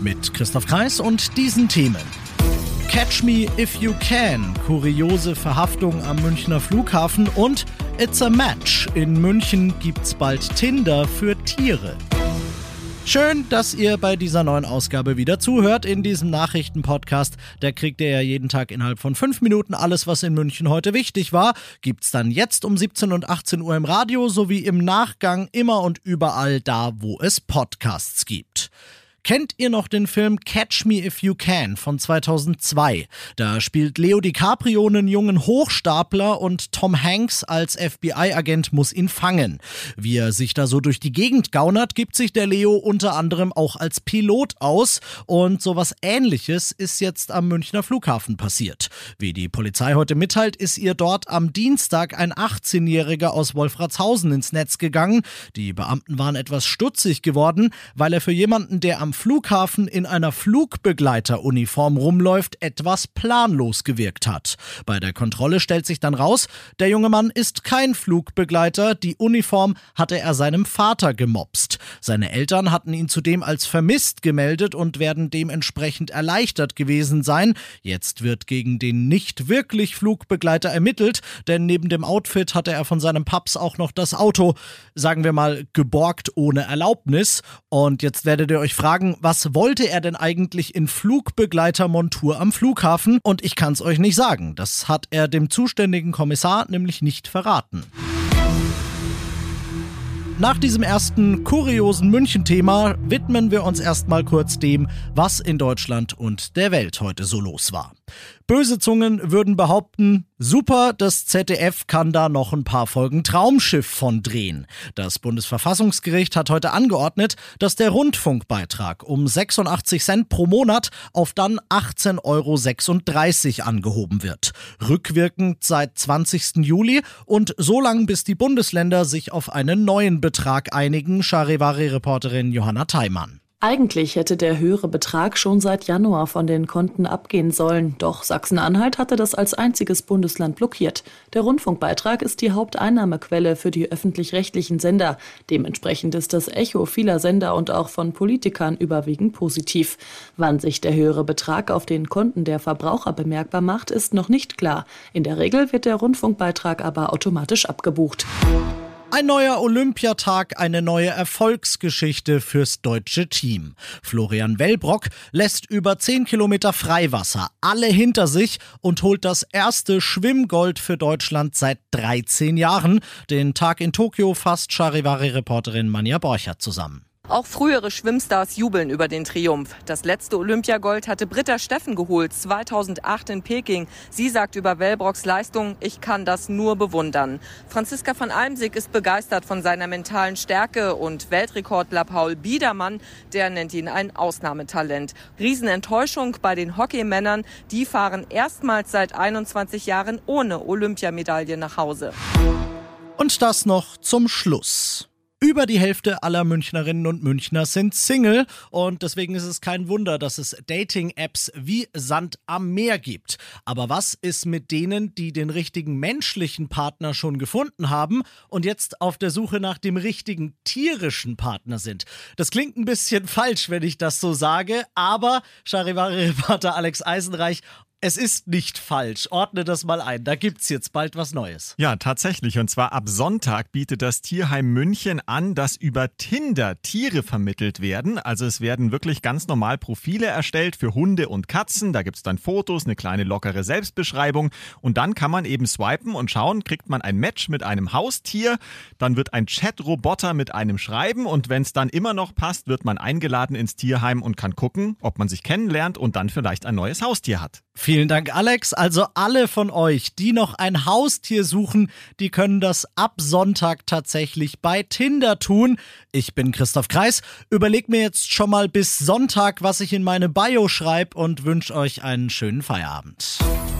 Mit Christoph Kreis und diesen Themen. Catch Me If You Can, kuriose Verhaftung am Münchner Flughafen und It's a Match. In München gibt's bald Tinder für Tiere. Schön, dass ihr bei dieser neuen Ausgabe wieder zuhört in diesem Nachrichtenpodcast. Da kriegt ihr ja jeden Tag innerhalb von fünf Minuten alles, was in München heute wichtig war. Gibt's dann jetzt um 17 und 18 Uhr im Radio sowie im Nachgang immer und überall da, wo es Podcasts gibt. Kennt ihr noch den Film Catch Me If You Can von 2002? Da spielt Leo DiCaprio einen jungen Hochstapler und Tom Hanks als FBI-Agent muss ihn fangen. Wie er sich da so durch die Gegend gaunert, gibt sich der Leo unter anderem auch als Pilot aus und sowas ähnliches ist jetzt am Münchner Flughafen passiert. Wie die Polizei heute mitteilt, ist ihr dort am Dienstag ein 18-Jähriger aus Wolfratshausen ins Netz gegangen. Die Beamten waren etwas stutzig geworden, weil er für jemanden, der am am Flughafen in einer Flugbegleiteruniform rumläuft, etwas planlos gewirkt hat. Bei der Kontrolle stellt sich dann raus, der junge Mann ist kein Flugbegleiter, die Uniform hatte er seinem Vater gemopst. Seine Eltern hatten ihn zudem als vermisst gemeldet und werden dementsprechend erleichtert gewesen sein. Jetzt wird gegen den nicht wirklich Flugbegleiter ermittelt, denn neben dem Outfit hatte er von seinem Paps auch noch das Auto, sagen wir mal, geborgt ohne Erlaubnis. Und jetzt werdet ihr euch fragen, fragen, was wollte er denn eigentlich in Flugbegleitermontur am Flughafen? Und ich kann es euch nicht sagen. Das hat er dem zuständigen Kommissar nämlich nicht verraten. Nach diesem ersten kuriosen München-Thema widmen wir uns erstmal kurz dem, was in Deutschland und der Welt heute so los war. Böse Zungen würden behaupten, super, das ZDF kann da noch ein paar Folgen Traumschiff von drehen. Das Bundesverfassungsgericht hat heute angeordnet, dass der Rundfunkbeitrag um 86 Cent pro Monat auf dann 18,36 Euro angehoben wird. Rückwirkend seit 20. Juli und so lange, bis die Bundesländer sich auf einen neuen Betrag einigen, Charivari-Reporterin Johanna Theimann. Eigentlich hätte der höhere Betrag schon seit Januar von den Konten abgehen sollen, doch Sachsen-Anhalt hatte das als einziges Bundesland blockiert. Der Rundfunkbeitrag ist die Haupteinnahmequelle für die öffentlich-rechtlichen Sender. Dementsprechend ist das Echo vieler Sender und auch von Politikern überwiegend positiv. Wann sich der höhere Betrag auf den Konten der Verbraucher bemerkbar macht, ist noch nicht klar. In der Regel wird der Rundfunkbeitrag aber automatisch abgebucht. Ein neuer Olympiatag, eine neue Erfolgsgeschichte fürs deutsche Team. Florian Wellbrock lässt über 10 Kilometer Freiwasser alle hinter sich und holt das erste Schwimmgold für Deutschland seit 13 Jahren. Den Tag in Tokio fasst Charivari-Reporterin Manja Borchert zusammen. Auch frühere Schwimmstars jubeln über den Triumph. Das letzte Olympiagold hatte Britta Steffen geholt, 2008 in Peking. Sie sagt über Wellbrocks Leistung, ich kann das nur bewundern. Franziska von Almsig ist begeistert von seiner mentalen Stärke und Weltrekordler Paul Biedermann, der nennt ihn ein Ausnahmetalent. Riesenenttäuschung bei den Hockeymännern, die fahren erstmals seit 21 Jahren ohne Olympiamedaille nach Hause. Und das noch zum Schluss. Über die Hälfte aller Münchnerinnen und Münchner sind Single und deswegen ist es kein Wunder, dass es Dating-Apps wie Sand am Meer gibt. Aber was ist mit denen, die den richtigen menschlichen Partner schon gefunden haben und jetzt auf der Suche nach dem richtigen tierischen Partner sind? Das klingt ein bisschen falsch, wenn ich das so sage, aber Charivari-Reporter Alex Eisenreich es ist nicht falsch. Ordne das mal ein. Da gibt es jetzt bald was Neues. Ja, tatsächlich. Und zwar ab Sonntag bietet das Tierheim München an, dass über Tinder Tiere vermittelt werden. Also es werden wirklich ganz normal Profile erstellt für Hunde und Katzen. Da gibt es dann Fotos, eine kleine lockere Selbstbeschreibung. Und dann kann man eben swipen und schauen, kriegt man ein Match mit einem Haustier. Dann wird ein Chat-Roboter mit einem schreiben. Und wenn es dann immer noch passt, wird man eingeladen ins Tierheim und kann gucken, ob man sich kennenlernt und dann vielleicht ein neues Haustier hat. Vielen Dank, Alex. Also alle von euch, die noch ein Haustier suchen, die können das ab Sonntag tatsächlich bei Tinder tun. Ich bin Christoph Kreis. Überleg mir jetzt schon mal bis Sonntag, was ich in meine Bio schreibe und wünsche euch einen schönen Feierabend.